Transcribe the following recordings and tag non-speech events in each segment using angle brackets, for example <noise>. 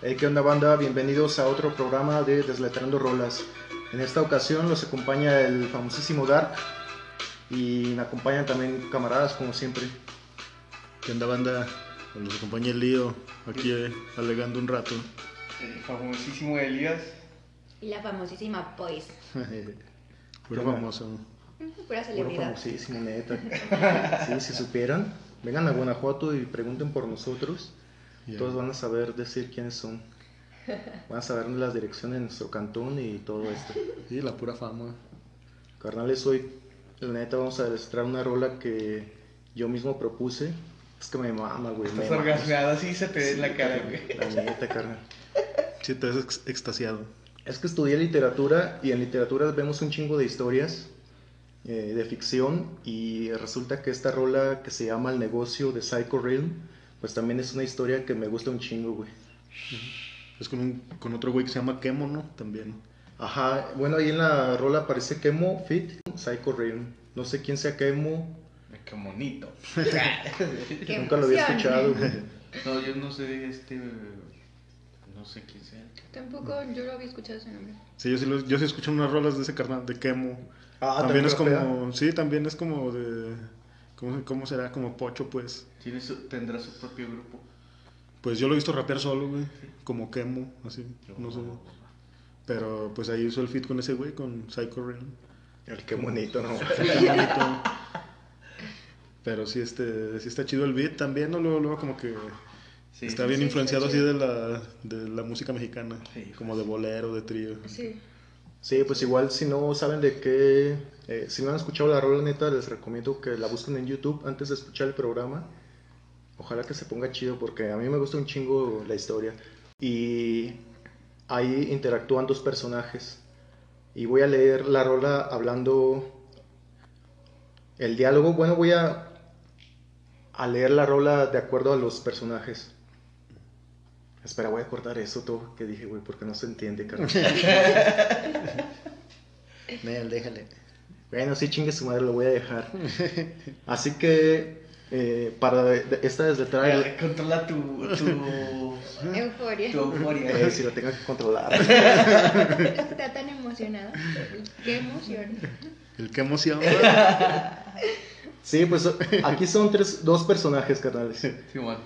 Hey, ¿Qué onda banda? Bienvenidos a otro programa de Desletrando Rolas. En esta ocasión los acompaña el famosísimo Dark y me acompañan también camaradas como siempre. ¿Qué onda banda? Pues Nos acompaña el lío aquí eh, alegando un rato. El famosísimo Elías. Y la famosísima Poise. <laughs> Puro famoso. Pura Puro celebridad. famosísimo, neta. <laughs> Sí, si supieran, vengan a Guanajuato y pregunten por nosotros. Ya. Todos van a saber decir quiénes son. <laughs> Van a saber las direcciones de nuestro cantón y todo esto. <laughs> Sí, la pura fama. Carnales, hoy, la neta, vamos a ilustrar una rola que yo mismo propuse. Es que me mama, güey. Estás orgasmeado así se te ve en la cara, güey. La neta, carnal. <laughs> Sí, te ves ex- extasiado. Es que estudié literatura y en literatura vemos un chingo de historias eh, de ficción y resulta que esta rola que se llama El negocio de Psycho Realm, pues también es una historia que me gusta un chingo, güey. Es con, un, con otro güey que se llama Kemo, ¿no? También. Ajá, bueno, ahí en la rola aparece Kemo Fit, Psycho Realm. No sé quién sea Kemo, <laughs> Qué bonito. Qué nunca lo había escuchado, güey. No, yo no sé este. No sé quién sea. Tampoco yo lo había escuchado ese nombre. Sí, yo sí, lo- yo sí escucho unas rolas de ese carnal, de Kemo. Ah, también es como, sí, también es como de, ¿cómo, cómo será? Como Pocho, pues. Tiene su- tendrá su propio grupo. Pues yo lo he visto rapear solo, güey. Como Kemo, así, no sé. Pero pues ahí hizo el fit con ese güey, con Psycho Realm. El qué bonito, ¿no? <laughs> Qué bonito. Pero sí, este, sí está chido el beat también, ¿no? Luego, luego como que Sí. está bien sí, influenciado está así de la, de la música mexicana. Sí, como de bolero, de trío. Sí. Sí, pues igual si no saben de qué, eh, si no han escuchado la rola neta, les recomiendo que la busquen en YouTube antes de escuchar el programa. Ojalá que se ponga chido porque a mí me gusta un chingo la historia. Y ahí interactúan dos personajes. Y voy a leer la rola hablando el diálogo. Bueno, voy a, a leer la rola de acuerdo a los personajes. Espera, voy a cortar eso todo que dije, güey, porque no se entiende, <laughs> carnal. Nel, déjale. Bueno, sí, chingue su madre, lo voy a dejar. Así que, eh, para de- de- esta desletrada, Eh, Controla tu. tu. <laughs> Euforia. tu euforia. eh, si lo tengo que controlar. Está tan emocionada. Qué emoción. El que emoción. Sí, pues aquí son tres, dos personajes, carnales. Sí, bueno.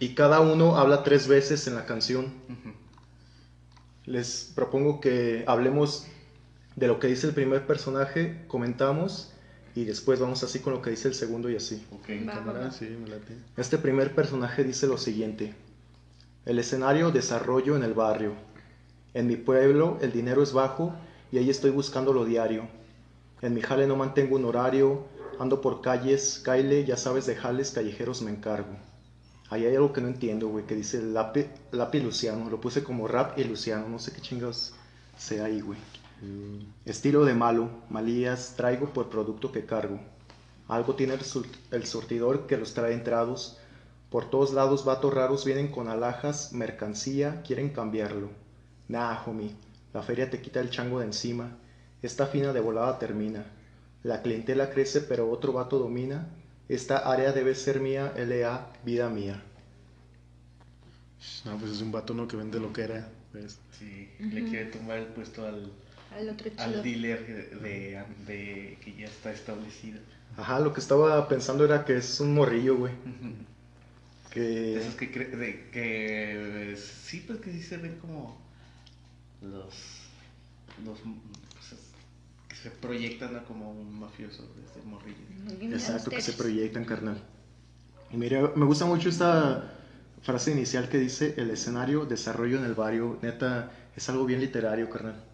Y cada uno habla tres veces en la canción. Les propongo que hablemos de lo que dice el primer personaje, comentamos, y después vamos así con lo que dice el segundo y así. Ok. Va, va, Cámara, va. sí, me late. Este primer personaje dice lo siguiente. El escenario desarrollo en el barrio. En mi pueblo el dinero es bajo y ahí estoy buscando lo diario. En mi jale no mantengo un horario, ando por calles, caile, ya sabes de jales callejeros me encargo. Ahí hay algo que no entiendo, güey, que dice Lapi, Lapi Luciano. Lo puse como rap y Luciano, no sé qué chingados sea ahí, güey. Estilo de malo, malías traigo por producto que cargo. Algo tiene el, sul- el surtidor que los trae entrados. Por todos lados vatos raros vienen con alhajas, mercancía, quieren cambiarlo. Nah, homie, la feria te quita el chango de encima. Esta fina de volada termina. La clientela crece pero otro vato domina. Esta área debe ser mía, LA, vida mía. No, pues es un vato, ¿no? Que vende lo que era. pues. Sí, le quiere tumbar el puesto al, Al otro al dealer de, de, de- que ya está establecido. Ajá, lo que estaba pensando era que es un morrillo, güey. Que... Esos que, cre- de, que sí, pues que sí se ven como los, los se proyectan como un mafioso desde morrillo. Exacto, que se proyectan, carnal. Y mira, me gusta mucho esta frase inicial que dice el escenario, desarrollo en el barrio. Neta, es algo bien literario, carnal.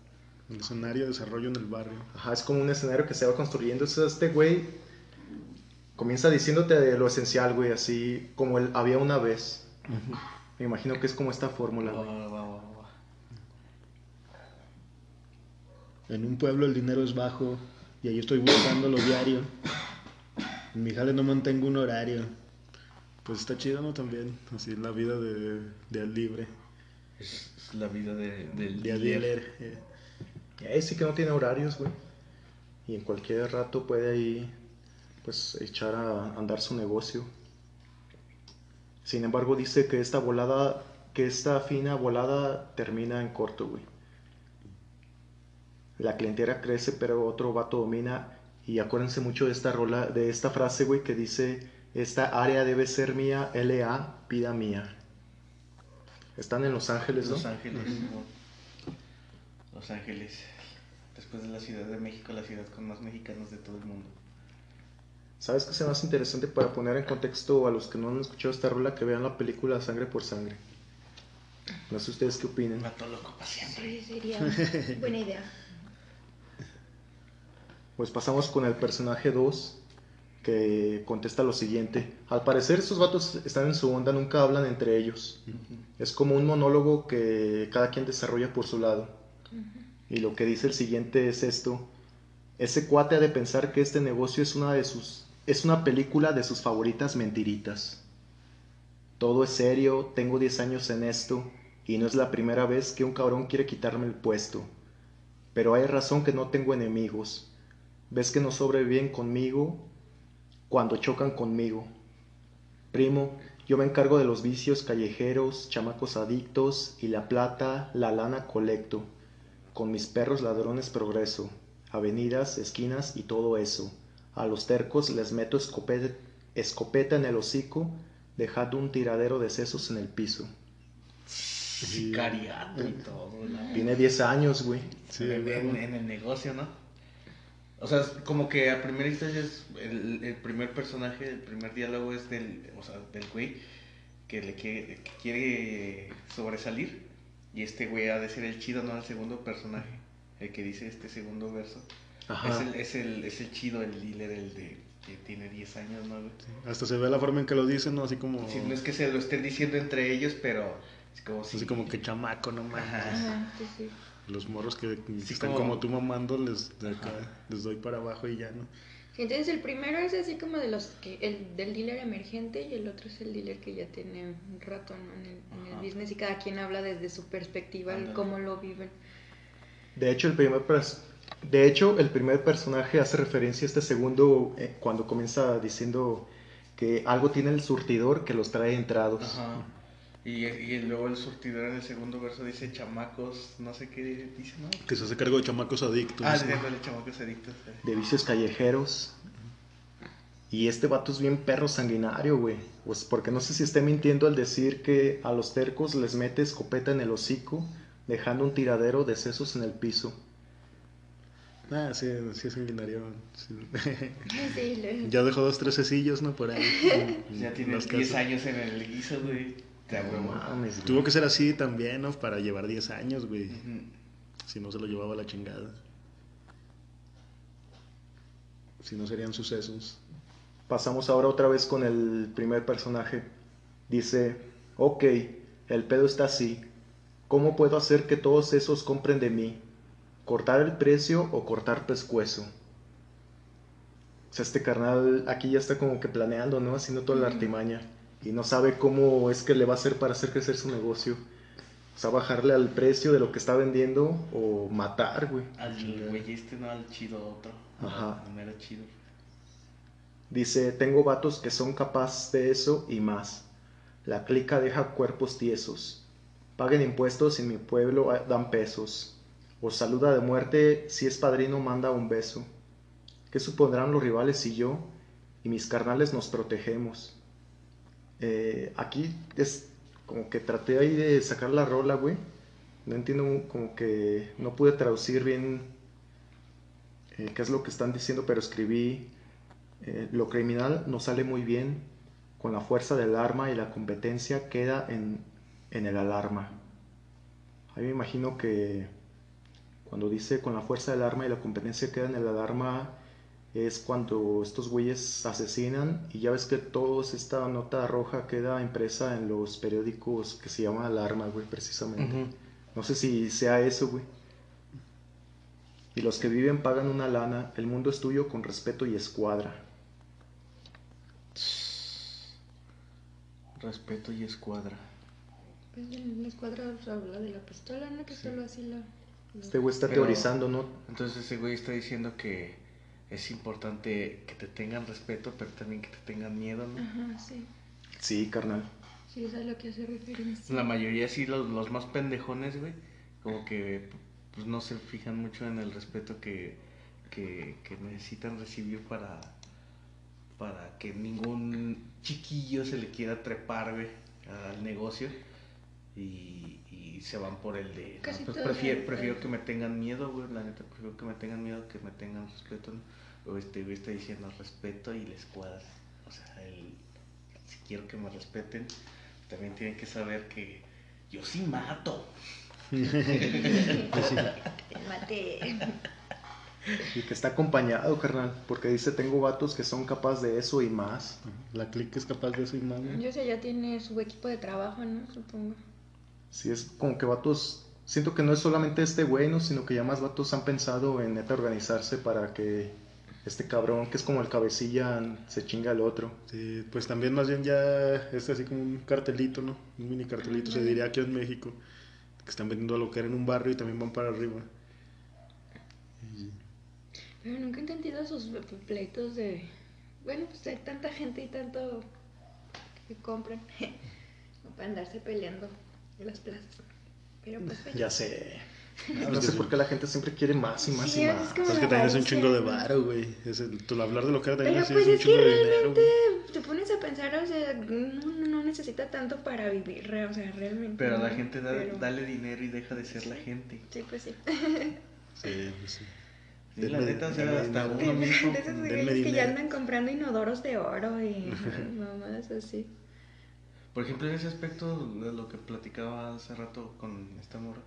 El escenario de desarrollo en el barrio. Ajá, es como un escenario que se va construyendo. Entonces, este güey comienza diciéndote de lo esencial, güey, así como el había una vez. Me imagino que es como esta fórmula, va, va, va. En un pueblo el dinero es bajo y ahí estoy buscando lo diario. En mi jale no mantengo un horario. Pues está chido, ¿no? También, así la vida de, de al libre, Es, la vida de, del de al dealer. eh. Y ahí sí que no tiene horarios, güey. Y en cualquier rato puede ahí, pues, echar a andar su negocio. Sin embargo, dice que esta volada que esta fina volada termina en corto, güey. La clientela crece, pero otro vato domina. Y acuérdense mucho de esta rola, de esta frase, güey, que dice: Esta área debe ser mía, LA, vida mía. Están en Los Ángeles, ¿no? Los Ángeles. Los Ángeles. Después de la Ciudad de México, la ciudad con más mexicanos de todo el mundo. ¿Sabes qué es más interesante para poner en contexto a los que no han escuchado esta rola que vean la película Sangre por Sangre? No sé ustedes qué opinen. Mato loco para siempre. Sí, sería buena idea. <laughs> Pues pasamos con el personaje 2 que contesta lo siguiente. Al parecer estos vatos están en su onda, nunca hablan entre ellos. Es como un monólogo que cada quien desarrolla por su lado. Y lo que dice el siguiente es esto. Ese cuate ha de pensar que este negocio es una de sus es una película de sus favoritas mentiritas. Todo es serio, tengo 10 años en esto y no es la primera vez que un cabrón quiere quitarme el puesto. Pero hay razón que no tengo enemigos. Ves que no sobreviven conmigo cuando chocan conmigo. Primo, yo me encargo de los vicios callejeros, chamacos adictos y la plata, la lana colecto. Con mis perros ladrones progreso, avenidas, esquinas y todo eso. A los tercos les meto escopeta, escopeta en el hocico, dejando un tiradero de sesos en el piso. Sicariato y todo. Tiene 10 años, güey. Sí, en, güey. en- en el negocio, ¿no? O sea, es como que a primera instancia es el, el primer personaje, el primer diálogo es del, o sea, del güey que le quiere, que quiere sobresalir y este güey ha de ser el chido, no el segundo personaje, el que dice este segundo verso. Ajá. Es el, es, el, es el chido, el líder, el de que tiene 10 años, ¿no? güey? Hasta se ve la forma en que lo dicen, ¿no? Así como. Sí, no es que se lo estén diciendo entre ellos, pero es como si... Así como que chamaco, no. Ajá. Ajá, sí, sí. Los morros que Sí, están como- como... tú mamando, les, de acá, les doy para abajo y ya, ¿no? Entonces el primero es así como de los que el del dealer emergente y el otro es el dealer que ya tiene un rato ¿no? en, el, en el business y cada quien habla desde su perspectiva, el Ándale. cómo lo viven. De hecho, el primer de hecho, el primer personaje hace referencia a este segundo eh, cuando comienza diciendo que algo tiene el surtidor que los trae entrados. Ajá. Y, y luego el surtidor en el segundo verso dice chamacos, no sé qué dice, ¿no? Que se hace cargo de chamacos adictos. Ah, ¿no? diciéndole chamacos adictos. eh. de vicios callejeros. Y este vato es bien perro sanguinario, güey. Pues porque no sé si esté mintiendo al decir que a los tercos les mete escopeta en el hocico, dejando un tiradero de sesos en el piso. Ah, sí, sí es sanguinario. sí. Sí, lo- ya dejó dos, tres sesillos, ¿no? Por ahí. <laughs> Ya tiene las 10 casas. años en el guiso, güey. Te No huevo. mames, güey. Tuvo que ser así también, ¿no? Para llevar 10 años, güey. Si no se lo llevaba a la chingada. Si no serían sucesos. Pasamos ahora otra vez con el primer personaje. Dice, ok, el pedo está así. ¿Cómo puedo hacer que todos esos compren de mí? ¿Cortar el precio o cortar pescuezo? O sea, este carnal aquí ya está como que planeando, ¿no? Haciendo toda la artimaña. Y no sabe cómo es que le va a hacer para hacer crecer su negocio. O sea, bajarle al precio de lo que está vendiendo o matar, güey. Al güey este, no al chido otro. Ajá. No era chido. Dice, tengo vatos que son capaces de eso y más. La clica deja cuerpos tiesos. Paguen impuestos y en mi pueblo ah, dan pesos. Os saluda de muerte, si es padrino manda un beso. ¿Qué supondrán los rivales si yo y mis carnales nos protegemos? Eh, aquí es como que traté ahí de sacar la rola, güey. No entiendo, como que no pude traducir bien eh, qué es lo que están diciendo, pero escribí eh, lo criminal nos sale muy bien con la fuerza del arma y la competencia queda en, en el alarma. Ahí me imagino que cuando dice con la fuerza del arma y la competencia queda en el alarma es cuando estos güeyes asesinan y ya ves que todos esta nota roja queda impresa en los periódicos que se llama alarma, güey, precisamente. No sé si sea eso, güey. Y los que viven pagan una lana, el mundo es tuyo con respeto y escuadra. Respeto y escuadra. Pues la escuadra habla de la pistola, ¿no? Que Sí. solo así la... Este güey está Pero- teorizando, ¿no? Entonces ese güey está diciendo que es importante que te tengan respeto, pero también que te tengan miedo, ¿no? Ajá, sí. Sí, carnal. Sí, es a lo que hace referencia. La mayoría sí, los, los más pendejones, güey, como que pues no se fijan mucho en el respeto que, que, que necesitan recibir para, para que ningún chiquillo se le quiera trepar, güey, al negocio. Y, y se van por el de... no, pues prefiero, prefiero que me tengan miedo, güey, la neta, prefiero que me tengan miedo que me tengan respeto. ¿no? O este güey está diciendo respeto y les cuadra. O sea, el, si quiero que me respeten, también tienen que saber que yo sí mato. Mate. Y que está acompañado, carnal. Porque dice, tengo vatos que son capaces de eso y más. La click es capaz de eso y más. ¿no? Yo sé, ya tiene su equipo de trabajo, ¿no? Supongo. Sí, es como que vatos... Siento que no es solamente este güey, ¿no? Sino que ya más vatos han pensado en neta organizarse para que este cabrón, que es como el cabecilla, se chinga al otro. Sí, pues también más bien ya es así como un cartelito, ¿no? Un mini cartelito, se diría aquí en México. Que están vendiendo a lo que era en un barrio y también van para arriba. Y- Pero nunca he entendido esos pleitos de. Bueno, pues hay tanta gente y tanto que compran. <laughs> No para andarse peleando en las plazas. Pero pues. Ya sé. <laughs> No pues sé por sí. qué la gente siempre quiere más y más Sí, y es más. como- Es que también es un chingo de ¿no? varo, güey. Es el, tú, hablar de lo que era también así pues es un es que chingo de dinero. realmente güey. te pones a pensar, o sea, no, no, no necesita tanto para vivir, o sea, realmente. Pero a la no, gente da- pero- dale dinero y deja de ser la gente. Sí, pues sí. Sí, pues sí. Sí, la neta, o sea, hasta uno mismo. De esos que ya andan comprando inodoros de oro y <laughs> mamadas así. Por ejemplo, en ese aspecto de lo que platicaba hace rato con esta morra,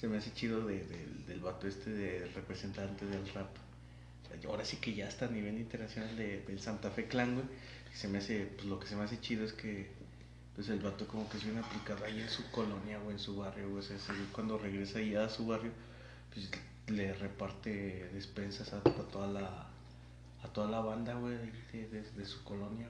se me hace chido de, de- del vato este de representante del rap. O ahora sí que ya está a nivel internacional de, del Santa Fe Clan, güey. Se me hace, pues lo que se me hace chido es que pues el vato como que es bien aplicado ahí en su colonia o en su barrio. O sea, cuando regresa ya a su barrio, pues le reparte despensas a, toda la a toda la banda, güey, de, de- su colonia.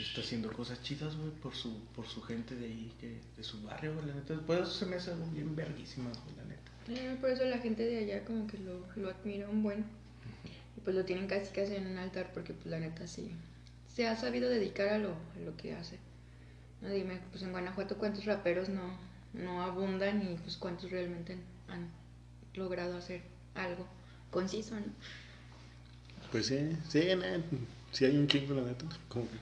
Está haciendo cosas chidas, güey, por su, por su gente de ahí, que- de su barrio, güey, la neta. Por eso se me hace bien verguísimas, güey, la neta. Eh, Por eso la gente de allá como que lo, lo admira un buen. Y pues lo tienen casi casi en un altar porque pues la neta sí. Se ha sabido dedicar a lo, a lo que hace. No dime, pues en Guanajuato cuántos raperos no, no abundan y pues cuántos realmente han logrado hacer algo conciso, ¿no? Pues sí, sí, sí hay un chingo, la neta. Como que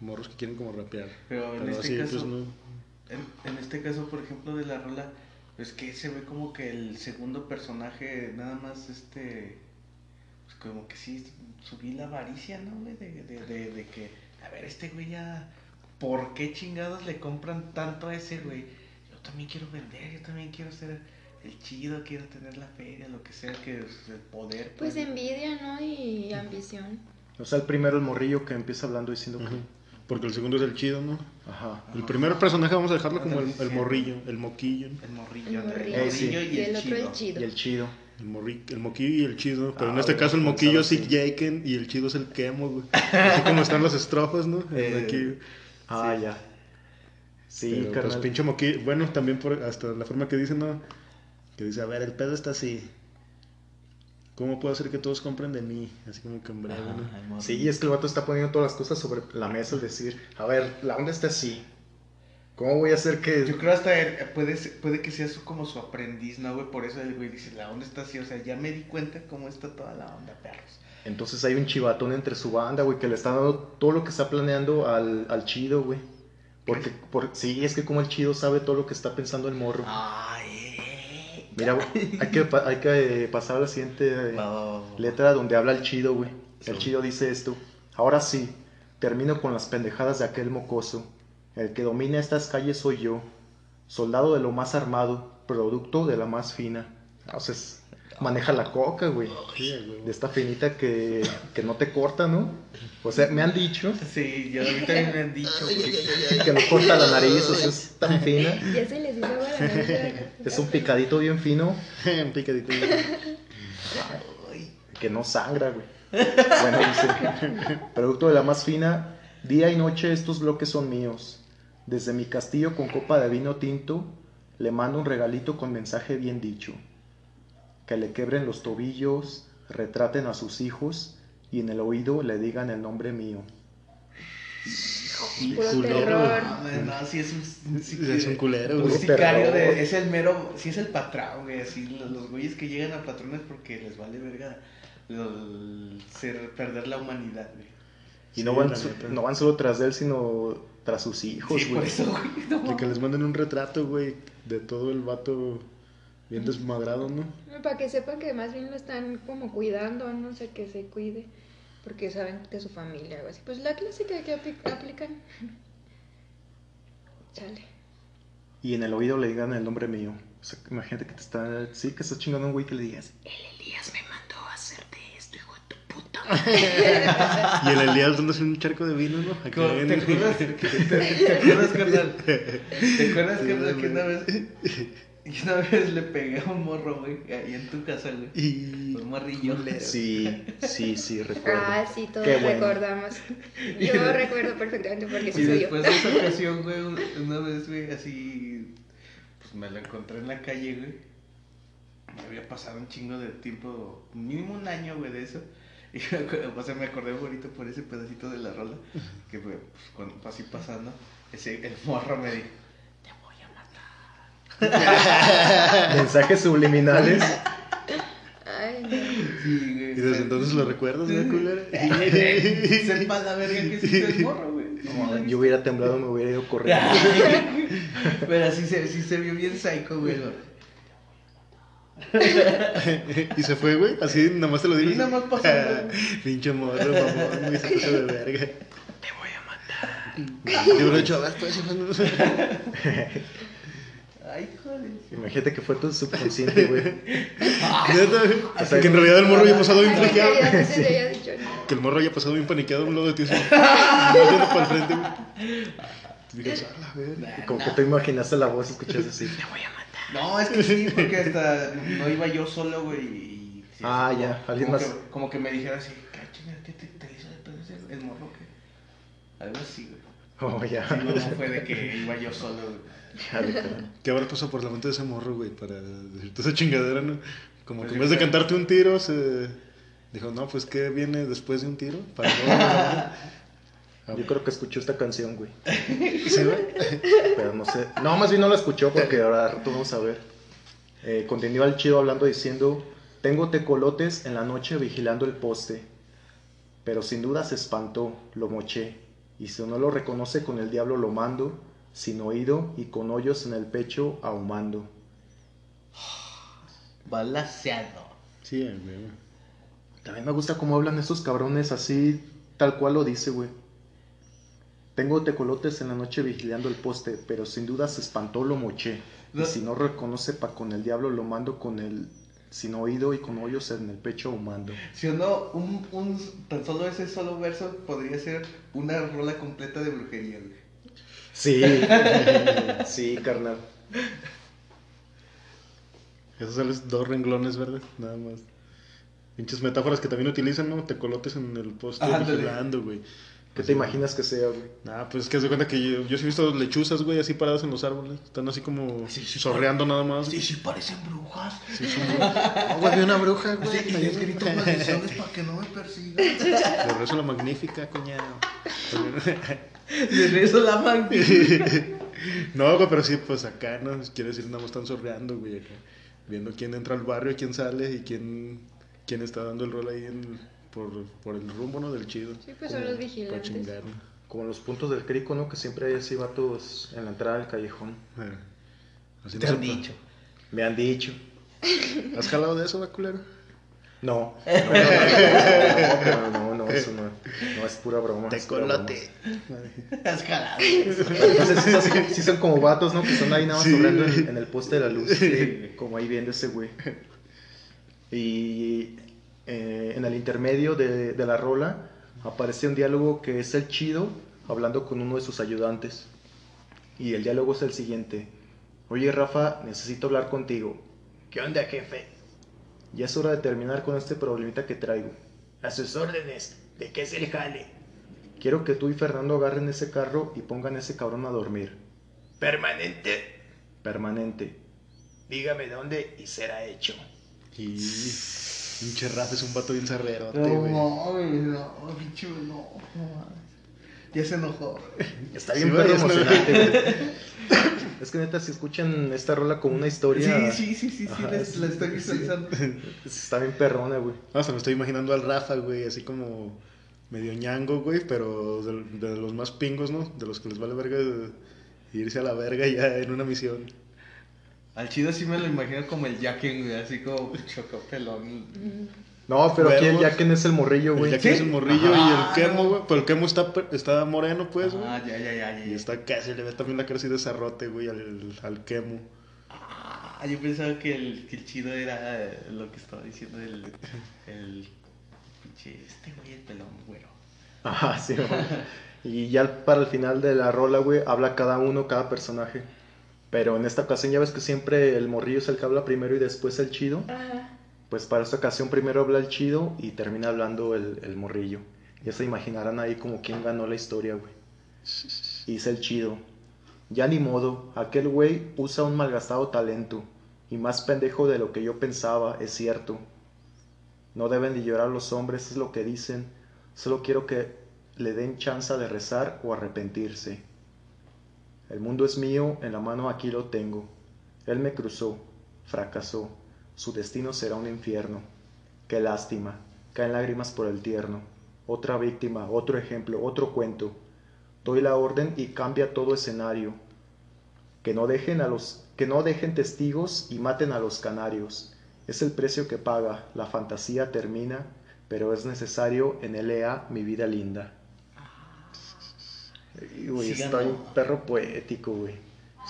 morros que quieren como rapear. Pero en Pero este así, caso, pues no. en, en este caso, por ejemplo, de la rola, es que se ve como que el segundo personaje, nada más, este, pues como que sí, subí la avaricia, ¿no, güey? De, de, de, de que, a ver, este güey ya, ¿por qué chingados le compran tanto a ese güey? Yo también quiero vender, yo también quiero ser el chido, quiero tener la feria, lo que sea, que es el poder. Pues envidia, ¿no? Y ambición. o sea, el primero el morrillo que empieza hablando diciendo que... Porque el segundo es el chido, ¿no? Ajá. El primer personaje vamos a dejarlo como el, el morrillo, el moquillo. El morrillo, El morrillo. Eh, sí. y, el, otro chido. el chido. Y el chido. El, morri, el moquillo y el chido. Pero Ah, en este bueno, caso el moquillo es. Sick Jaken y el chido es el quemo, güey. Así como están las estrofas, ¿no? Eh, Aquí. Ah, ya. Sí, Pero, pues, pinche moquillo. Bueno, también por hasta la forma que dice, ¿no? Que dice, a ver, el pedo está así. ¿Cómo puedo hacer que todos compren de mí? Así como que en breve, Ajá, ¿no? el morrillo. Sí, es que el vato está poniendo todas las cosas sobre la mesa al decir, a ver, la onda está así. ¿Cómo voy a hacer que...? Yo creo hasta él, eh, puede, ser- puede que sea su, como su aprendiz, ¿no, güey? Por eso el güey dice, la onda está así, o sea, ya me di cuenta cómo está toda la onda, perros. Entonces hay un chivatón entre su banda, güey, que le está dando todo lo que está planeando al, al chido, güey. Porque, por, sí, es que como el chido sabe todo lo que está pensando el morro. Ay, Mira, güey, hay que, pa- hay que eh, pasar a la siguiente eh, letra donde habla el chido, güey. El Sí. chido dice esto. Ahora sí, termino con las pendejadas de aquel mocoso. El que domina estas calles soy yo. Soldado de lo más armado, producto de la más fina. O sea, es- maneja la coca, güey. Sí, güey. De esta finita que, que no te corta, ¿no? O sea, me han dicho Sí, yo a mí también me han dicho que... que no corta la nariz, o sea, es tan fina. <laughs> Ya se les hizo agua la nariz. Es un picadito bien fino <laughs> Un picadito. que no sangra, güey. Bueno, dice, producto de la más fina, día y noche estos bloques son míos. Desde mi castillo con copa de vino tinto, le mando un regalito con mensaje bien dicho. Que le quebren los tobillos, retraten a sus hijos y en el oído le digan el nombre mío. Puro culero. terror. No, no, sí es un, un, Sí, es un culero, un sicario de, es el mero, sí es el patrón, güey, así los, los güeyes que llegan a patrones porque les vale verga lo- ser, perder la humanidad, güey. Y no, van, no solo tras de él, sino tras sus hijos, Sí, por güey. eso, güey, no De que les manden un retrato, güey, de todo el vato bien desmadrado, ¿no? Para que sepan que más bien lo están como cuidando, no sé, que se cuide. Porque saben que es su familia, algo así. Pues la clásica que apli- aplican. <laughs> Chale. Y en el oído le digan el nombre mío. O sea, imagínate que te está. Sí, que estás chingando a un güey que le digas. El Elías me mandó a hacerte esto, hijo de tu puta. <laughs> Y el Elías dándose un charco de vino, ¿no? ¿Te en- acuerdas, te, te acuerdas, carnal? ¿Te acuerdas, Sí, carnal, que una vez, <laughs> que una vez le pegué a un morro, güey, ahí en tu casa, güey? Y... Un morrillo. Sí, sí, sí, recuerdo. Ah, sí, todos Qué bueno. recordamos. Yo recuerdo perfectamente porque sí Y soy después yo. de esa <laughs> ocasión, güey, un- una vez, güey, así, pues me lo encontré en la calle, güey. Me había pasado un chingo de tiempo, mínimo un año, güey, de eso. <laughs> Y o sea, me acordé bonito por ese pedacito de la rola, que pues, cuando así pasando, ese, el morro me dijo, te voy a matar. <laughs> Mensajes subliminales. Ay, no. Sí, güey. Y desde entonces lo recuerdas, ¿no, culero? <laughs> Sepa la verga que sí el morro, güey. No, yo hubiera temblado, me hubiera ido corriendo. <laughs> Pero sí se, sí se vio bien psycho, güey. y se fue, güey. Así, nada más te lo digo. Y nada más pasó, güey. Pinche morro, mamón, güey, se pasó de verga. Te voy a matar. Yo hubiera dicho, a ver, Ay, joder. Imagínate que fue tu subconsciente, güey. <laughs> Neta, güey. Que en realidad el morro había <laughs> pasado bien que paniqueado. te no. Que el morro haya pasado bien paniqueado a un lado de ti. así, <laughs> no viendo para el frente, güey. Y digas, a la verga. Y como que tú imaginaste la voz y escuchas así. Te voy a matar. No, es que sí, porque hasta no iba yo solo, güey. y sí, Ah, así ya, como- alguien como más. Que, como que me dijera así, ¿qué chinga, qué te, te hizo de pedo ese- el morro? ¿qué? Algo así, güey. Oh, ya. Sí, no, no fue de que iba yo solo, güey. ¿Qué habrá pasado por la mente de ese morro, güey? Para decirte esa chingadera, ¿no? Como Pues que en vez de cantarte un tiro, se dijo, no, pues, ¿qué viene después de un tiro? Para <laughs> no, Yo creo que escuchó esta canción, güey. <laughs> ¿Sí, güey? Pero no sé. No, más bien no la escuchó porque ahora rato vamos a ver. Eh, continúa el chido hablando diciendo: Tengo tecolotes en la noche vigilando el poste. Pero sin duda se espantó, lo moché. Y si no lo reconoce, con el diablo lo mando. Sin oído y con hoyos en el pecho ahumando. Balaseado. Sí, güey. También me gusta cómo hablan estos cabrones así, tal cual lo dice, güey. Tengo tecolotes en la noche vigilando el poste, pero sin duda se espantó, lo moché. No. Y si no reconoce, pa' con el diablo lo mando con el sin oído y con hoyos en el pecho ahumando. Si o no, un, un, tan solo ese solo verso podría ser una rola completa de brujería, güey. Sí, <laughs> sí, carnal. Esos son los dos renglones, ¿verdad? Nada más. Pinches metáforas que también utilizan, ¿no? Tecolotes en el poste vigilando, güey. ¿Qué te imaginas que sea, güey? Ah, pues es que haz de cuenta que yo, yo sí he visto lechuzas, güey, así paradas en los árboles. Están así como Sí, sí, sorreando nada más. Sí, sí, parecen brujas. Sí, son- No, güey, vi una bruja, güey. Sí, y grito maldiciones para que no me persigan. Le rezo la magnífica, coñado. De rezo la. No, güey, pero sí, pues acá, ¿no? Quiere decir, nada más están sorreando, güey, acá. Viendo quién entra al barrio, quién sale y quién, quién está dando el rol ahí en- por, por el rumbo, ¿no? Del chido. Sí, pues son los Para vigilantes. chingar, ¿no? Como los puntos del crico, ¿no? Que siempre hay así vatos en la entrada del callejón. Eh, así Te no han dicho. Me han dicho. ¿Has jalado de eso, va, culero? No. No, no, no, no, eso no, no es pura broma. broma. Has <laughs> jalado. Sí, son- sí son como vatos, ¿no? Que están ahí nada más Sí. sobrando en, en el poste de la luz. Como ahí viendo ese güey. Y eh, en el intermedio de, de la rola aparece un diálogo que es el chido hablando con uno de sus ayudantes. Y el diálogo es el siguiente. Oye Rafa, necesito hablar contigo. ¿Qué onda jefe? Ya es hora de terminar con este problemita que traigo. A sus órdenes. ¿De qué es el jale? Quiero que tú y Fernando agarren ese carro y pongan ese cabrón a dormir. ¿Permanente? Permanente. Dígame dónde y será hecho. Y pinche Rafa es un vato bien cerrero, No, no, bicho, no, no mames. Ya se enojó. <laughs> Está Sí, bien es lo- emocionante, güey. <laughs> Es que neta, si escuchan esta rola como una historia, Sí, sí, sí, sí, sí, Ajá, la, sí, la estoy visualizando. está bien perrona, güey. No, se me estoy imaginando al Rafa, güey, así como medio ñango, güey, pero de, de los más pingos, ¿no? De los que les vale verga irse a la verga ya en una misión. Al chido sí me lo imagino como el Jacken, güey, así como chocopelón. No, pero aquí el. Jacken es el morrillo, güey. Ya que es el morrillo Ajá. y el quemo, güey, pero el quemo está, está moreno, pues, güey. Ah, ya, ya, ya, ya. Y está casi, le ve también la cara así de zarrote, güey, al, al quemo. Ah, yo pensaba que el, que el chido era eh, lo que estaba diciendo el. El. Pinche, este güey, el pelón, güero. Ajá, sí, güey. Y ya para el final de la rola, güey, habla cada uno, cada personaje. Pero en esta ocasión ya ves que siempre el morrillo es el que habla primero y después el chido. Ajá. Pues para esta ocasión primero habla el chido y termina hablando el, morrillo. Ya se imaginarán ahí como quién ganó la historia, güey. Dice el chido. Ya ni modo, aquel güey usa un malgastado talento. Y más pendejo de lo que yo pensaba, es cierto. No deben de llorar los hombres, es lo que dicen. Solo quiero que le den chance de rezar o arrepentirse. El mundo es mío, en la mano aquí lo tengo. Él me cruzó, fracasó. Su destino será un infierno. Qué lástima. Caen lágrimas por el tierno. Otra víctima, otro ejemplo, otro cuento. Doy la orden y cambia todo escenario. Que no dejen a los que no dejen testigos y maten a los canarios. Es el precio que paga. La fantasía termina, pero es necesario en LA mi vida linda. Y, güey, Sí, está un perro poético, güey.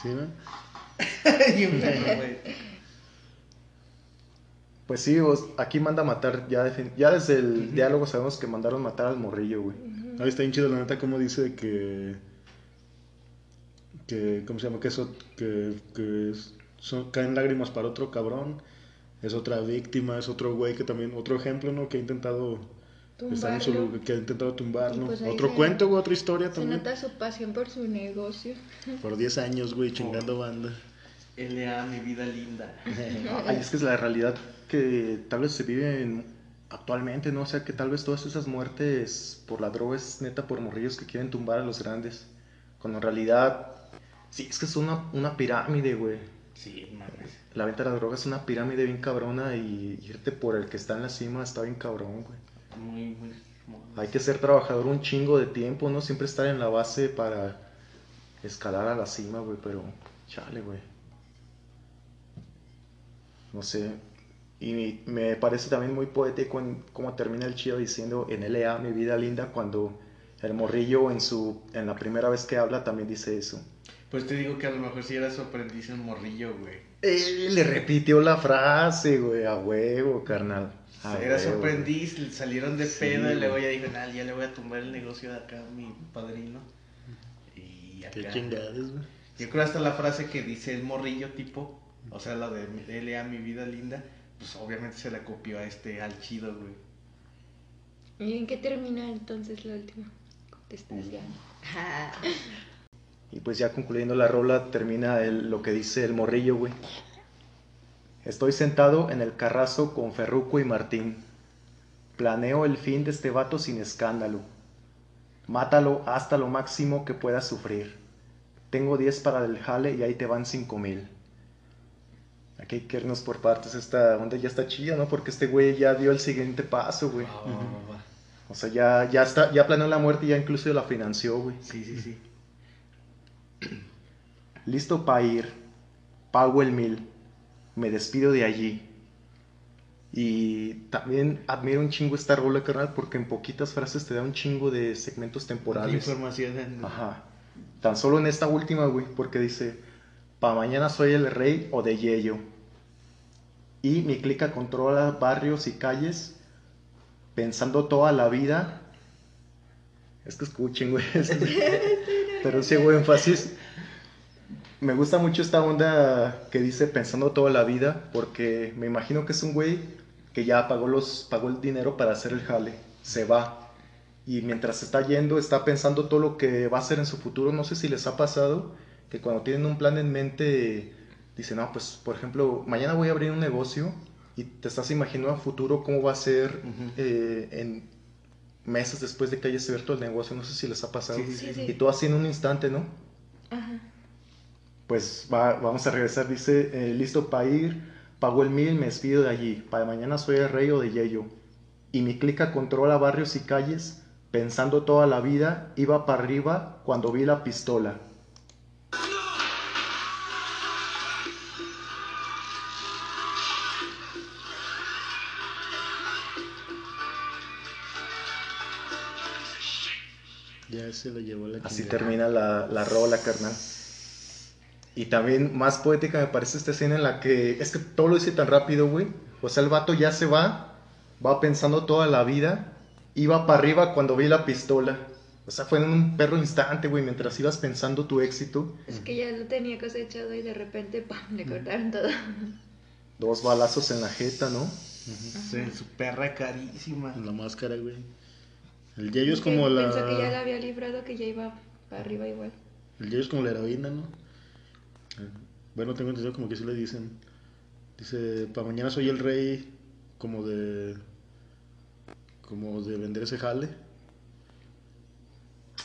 ¿Sí, no? <laughs> Y un perro, güey. Pues sí, vos- aquí manda matar, ya, desde el diálogo sabemos que mandaron matar al morrillo, güey. No, está bien chido, la neta, como dice que. que ¿Cómo se llama? Que eso. que, que son- caen lágrimas para otro cabrón. Es otra víctima, es otro güey que también. Otro ejemplo, ¿no? Que ha intentado. estar en su Tumbarlo. lugar, que ha intentado tumbarlo. Pues ahí otro se- cuento, güey, otra historia Se también. nota su pasión por su negocio. Por 10 años, güey, chingando banda. L.A. mi vida linda. <laughs> Ay, es que es la realidad que tal vez se vive en- actualmente, ¿no? O sea, que tal vez todas esas muertes por la droga es neta por morrillos que quieren tumbar a los grandes. Cuando en realidad, sí, es que es una, una pirámide, güey. Sí, mames. La venta de la droga es una pirámide bien cabrona y irte por el que está en la cima está bien cabrón, güey. Muy, muy. Hay que ser trabajador un chingo de tiempo, ¿no? Siempre estar en la base para escalar a la cima, güey, pero chale, güey. No sé. Y me parece también muy poético en cómo termina el chido diciendo en LA, mi vida linda, cuando el morrillo en su en la primera vez que habla también dice eso. Pues te digo que a lo mejor si era su aprendiz en morrillo, güey. Eh, le repitió la frase, güey, a huevo, carnal. A era su huevo, aprendiz, le salieron de Sí, pedo y luego ya dijo, nah, ya le voy a tumbar el negocio de acá a mi padrino. Y Qué acá. chingados, güey. Yo creo hasta la frase que dice el morrillo tipo, o sea, la de L.A. mi vida linda, pues obviamente se la copió a este al chido, güey. ¿Y en qué termina entonces la última contestación? Ah. Y pues ya concluyendo la rola termina el- lo que dice el morrillo, güey. Estoy sentado en el carrazo con Ferruco y Martín. Planeo el fin de este vato sin escándalo. Mátalo hasta lo máximo que pueda sufrir. Tengo 10 para el jale y ahí te van 5 mil. Aquí hay que irnos por partes. Esta onda ya está chida, ¿no? Porque este güey ya dio el siguiente paso, güey. Va. O sea, ya, ya, está, ya planeó la muerte y ya incluso la financió, güey. Sí, sí, sí. <clears throat> Listo para ir. Pago el mil. Me despido de allí. Y también admiro un chingo esta rola, carnal, porque en poquitas frases te da un chingo de segmentos temporales. Información en... Ajá. Tan solo en esta última, güey, porque dice, pa' mañana soy el rey o de Yello. Y mi clica controla barrios y calles, pensando toda la vida. Es que escuchen, güey. <laughs> es que- <laughs> Pero sí, güey, énfasis. Me gusta mucho esta onda que dice pensando toda la vida, porque me imagino que es un güey que ya pagó, los, pagó el dinero para hacer el jale. Se va. Y mientras está yendo, está pensando todo lo que va a hacer en su futuro. No sé si les ha pasado que cuando tienen un plan en mente, dicen, no, pues, por ejemplo, mañana voy a abrir un negocio y te estás imaginando a futuro cómo va a ser eh, en meses después de que hayas abierto el negocio, no sé si les ha pasado. Sí, sí, sí. Y tú así en un instante, ¿no? Ajá. Pues va- vamos a regresar, dice, eh, listo para ir, pago el mil, me despido de allí, para mañana soy el rey o de Yello. Y mi clica controla barrios y calles, pensando toda la vida, iba para arriba cuando vi la pistola. Se lo llevó la Así termina la, la rola, carnal. Y también más poética me parece esta escena en la que, es que todo lo dice tan rápido, güey. O sea, el vato ya se va, va pensando toda la vida, iba para arriba cuando vi la pistola. O sea, fue en un perro instante, güey, mientras ibas pensando tu éxito. Es que ya lo tenía cosechado y de repente, ¡pam! le cortaron todo. Dos balazos en la jeta, ¿no? Sí, su perra carísima. La máscara, güey. El Yayo es como la. Pensó que ya la había librado, que ya iba para arriba igual. El Yayo es como la heroína, ¿no? Bueno, tengo entendido como que sí le dicen. Dice, para mañana soy el rey, como de. Como de vender ese jale.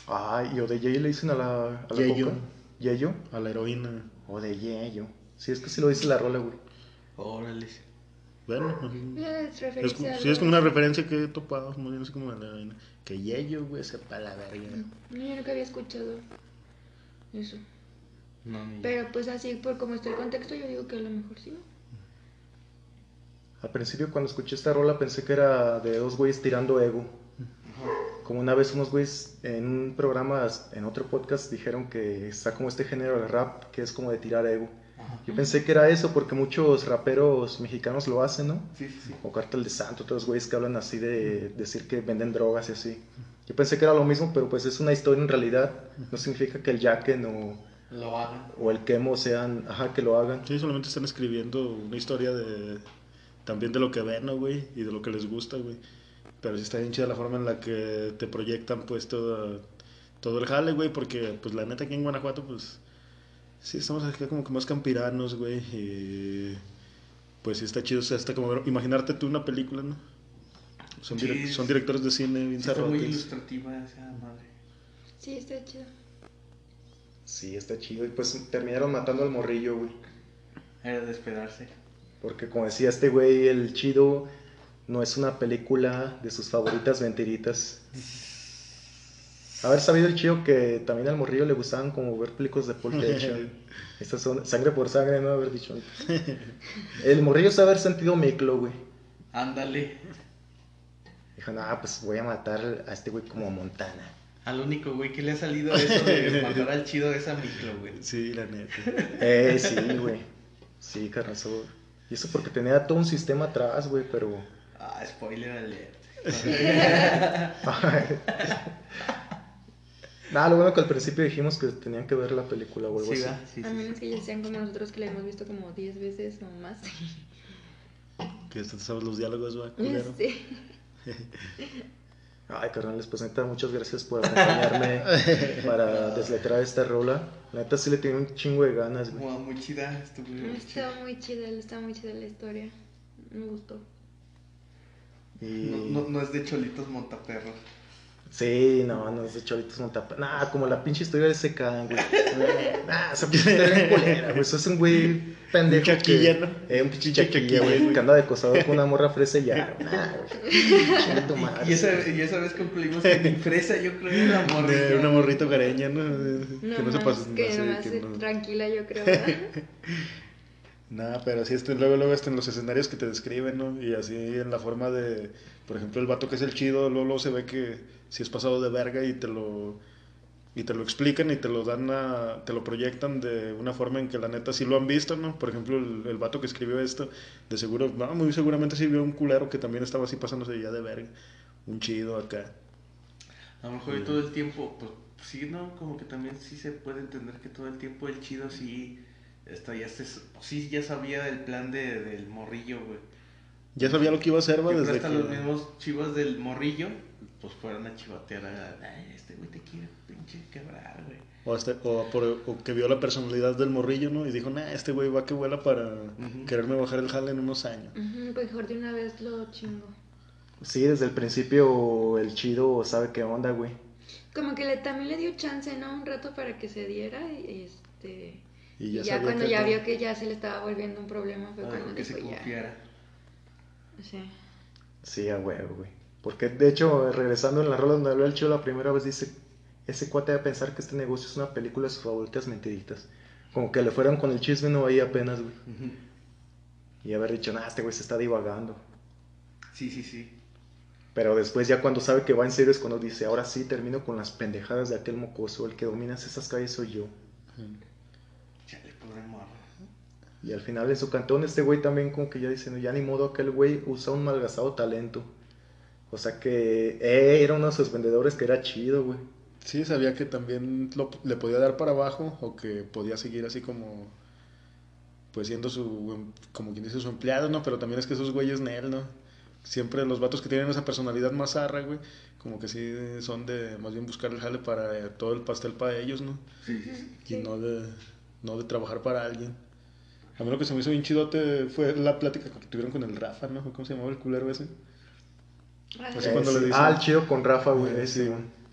Ay, y o de Yeyo le dicen a la, a la Yeyo. coca. Yeyo. A la heroína. O de Yeyo. Sí, es que sí lo dice la rola, güey. Órale. Bueno, Es es, sí, es como una referencia que he topado, más bien así como de la. Que Yayo, güey, sepa la verga. No, yo nunca había escuchado eso. No, ni. Pero pues así, por como está el contexto, yo digo que a lo mejor sí. Al principio cuando escuché esta rola pensé que era de dos güeyes tirando ego. Como una vez unos güeyes en un programa, en otro podcast, dijeron que está como este género de rap que es como de tirar ego. Ajá. Yo pensé que era eso porque muchos raperos mexicanos lo hacen, ¿no? Sí, sí, sí. O Cartel de Santo, otros güeyes que hablan así de decir que venden drogas y así. Yo pensé que era lo mismo, pero pues es una historia en realidad. No significa que el Jacken o, Lo hagan. o el Kemo sean, ajá, que lo hagan. Sí, solamente están escribiendo una historia de. También de lo que ven, ¿no, güey? Y de lo que les gusta, güey. Pero sí está bien chida la forma en la que te proyectan, pues, todo, todo el jale, güey. Porque, pues, la neta, aquí en Guanajuato, pues. Sí, estamos acá como que más campiranos, güey. Y. Pues sí, está chido. O sea, hasta como imaginarte tú una película, ¿no? Son, Sí, son directores de cine bien Sí, está muy ilustrativa esa madre. Sí, está chido. Sí, está chido. Y pues terminaron matando al morrillo, güey. Era de esperarse. Porque como decía este güey, el chido no es una película de sus favoritas mentiritas. <laughs> Haber sabido el chido que también al morrillo le gustaban como ver películas de Pulp Fiction. <laughs> Estas son sangre por sangre, no haber dicho antes. El morrillo sabe haber sentido miclo, güey. Ándale. Dijo, no, pues voy a matar a este güey como a Montana. Al único güey que le ha salido eso de <laughs> matar al chido es a Micro, güey. Sí, la neta. Eh, sí, güey. Sí, carnazo. Y eso porque tenía todo un sistema atrás, güey, pero... Ah, spoiler alert. <laughs> Nada, lo bueno que al principio dijimos que tenían que ver la película o algo Sí, así. sí, A menos sí. que ya sean como nosotros que la hemos visto como 10 veces o más. <laughs> Que te sabes los diálogos, va. Sí. <laughs> Ay, carnales, pues neta, muchas gracias por acompañarme <laughs> para desletrar esta rola. La neta sí le tenía un chingo de ganas, güey. Wow, muy chida. Estuvo muy chida. Está muy chida, está muy chida la historia. Me gustó. Y... No, no, no es de cholitos montaperros. Sí, no, no es de Cholitos Montapa. Nah, como la pinche historia de ese can, güey. <laughs> Nah, esa pinche historia bien culera, güey. Eso es un güey pendejo. Un chaquilla, que- ¿no? Eh, un pinche chaquilla, güey. Que anda de con una morra fresa y ya. Nah, güey. Chinga tu madre. Y esa, y esa vez concluimos que ni fresa, yo creo, era amor. De una morrita hogareña, ¿no? No, que no se pasa que nomás que no- tranquila, yo creo. <laughs> Nada, pero así este, luego, luego este, en los escenarios que te describen, ¿no? Y así en la forma de, por ejemplo, el vato que es el chido, luego, se ve que si es pasado de verga y te lo y te lo explican y te lo dan te lo proyectan de una forma en que la neta sí lo han visto, ¿no? Por ejemplo, el, el vato que escribió esto, de seguro, no, muy seguramente sí vio un culero que también estaba así pasándose ya de verga, un chido acá. A lo mejor todo el tiempo, pues sí, ¿no? Como que también sí se puede entender que todo el tiempo el chido sí, esto ya se, sí ya sabía el plan de, del morrillo, güey. Ya sabía lo que iba a hacer, desde hasta que... los mismos chivas del morrillo, pues fueron a chivatear a, ay, este güey te quiere pinche quebrar, güey. O, hasta- o por- o que vio la personalidad del morrillo, ¿no? Y dijo, nah, este güey va que vuela para quererme bajar el jale en unos años. Ujú, pues mejor de una vez lo chingo. Sí, desde el principio el chido sabe qué onda, güey. Como que le, también le dio chance, ¿no? Un rato para que se diera y este... Y Y ya cuando que ya vio que ya se le estaba volviendo un problema fue Algo cuando que se dijo ya. confiara. Sí. Sí, a huevo, güey. Porque de hecho, regresando en la rola donde habló el chido la primera vez, dice: Ese cuate va a pensar que este negocio es una película de sus favoritas mentiritas. Como que le fueron con el chisme, no ahí apenas, güey. Y haber dicho, nah, este güey se está divagando. Sí, sí, sí. Pero después, ya cuando sabe que va en serio, es cuando dice: Ahora sí termino con las pendejadas de aquel mocoso. El que domina esas calles soy yo. Morro. Y al final en su cantón, este güey también, como que ya dice: "No, Ya ni modo, aquel güey usa un malgastado talento. O sea que eh, era uno de sus vendedores que era chido, güey. Sí, sabía que también lo- le podía dar para abajo o que podía seguir así como, pues siendo su, como quien dice, su empleado, ¿no? Pero también es que esos güeyes Nel, ¿no? Siempre los vatos que tienen esa personalidad más zarra, güey, como que sí son de más bien buscar el jale para eh, todo el pastel para ellos, ¿no? Sí, sí, sí. Y no de, no de trabajar para alguien. A mí lo que se me hizo bien chidote fue la plática que tuvieron con el Rafa, ¿no? ¿Cómo se llamaba el culero ese? Ah, Así Eh, cuando sí. le dicen- Ah, el chido con Rafa, güey. Eh, sí.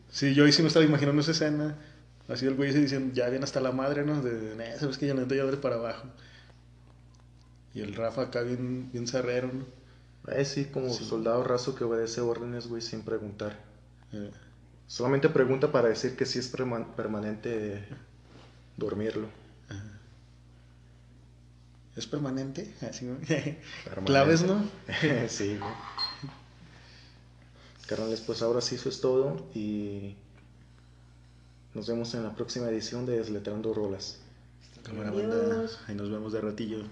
Sí, yo ahí sí me estaba imaginando esa escena. Así el güey se diciendo, ya viene hasta la madre, ¿no? De, "Nah, sabes que ya neta ya para abajo. Y el Rafa acá bien, bien cerrero, ¿no? Eh, sí, como Sí. soldado raso que obedece órdenes, güey, sin preguntar. Eh, Solamente pregunta para decir que sí es perma- permanente dormirlo. ¿Es permanente? Así, ¿no? Permanente. Claves, ¿no? <laughs> sí, güey. Carnales, pues ahora sí eso es todo y nos vemos en la próxima edición de Desletrando Rolas. Cámara banda, ahí nos vemos de ratillo.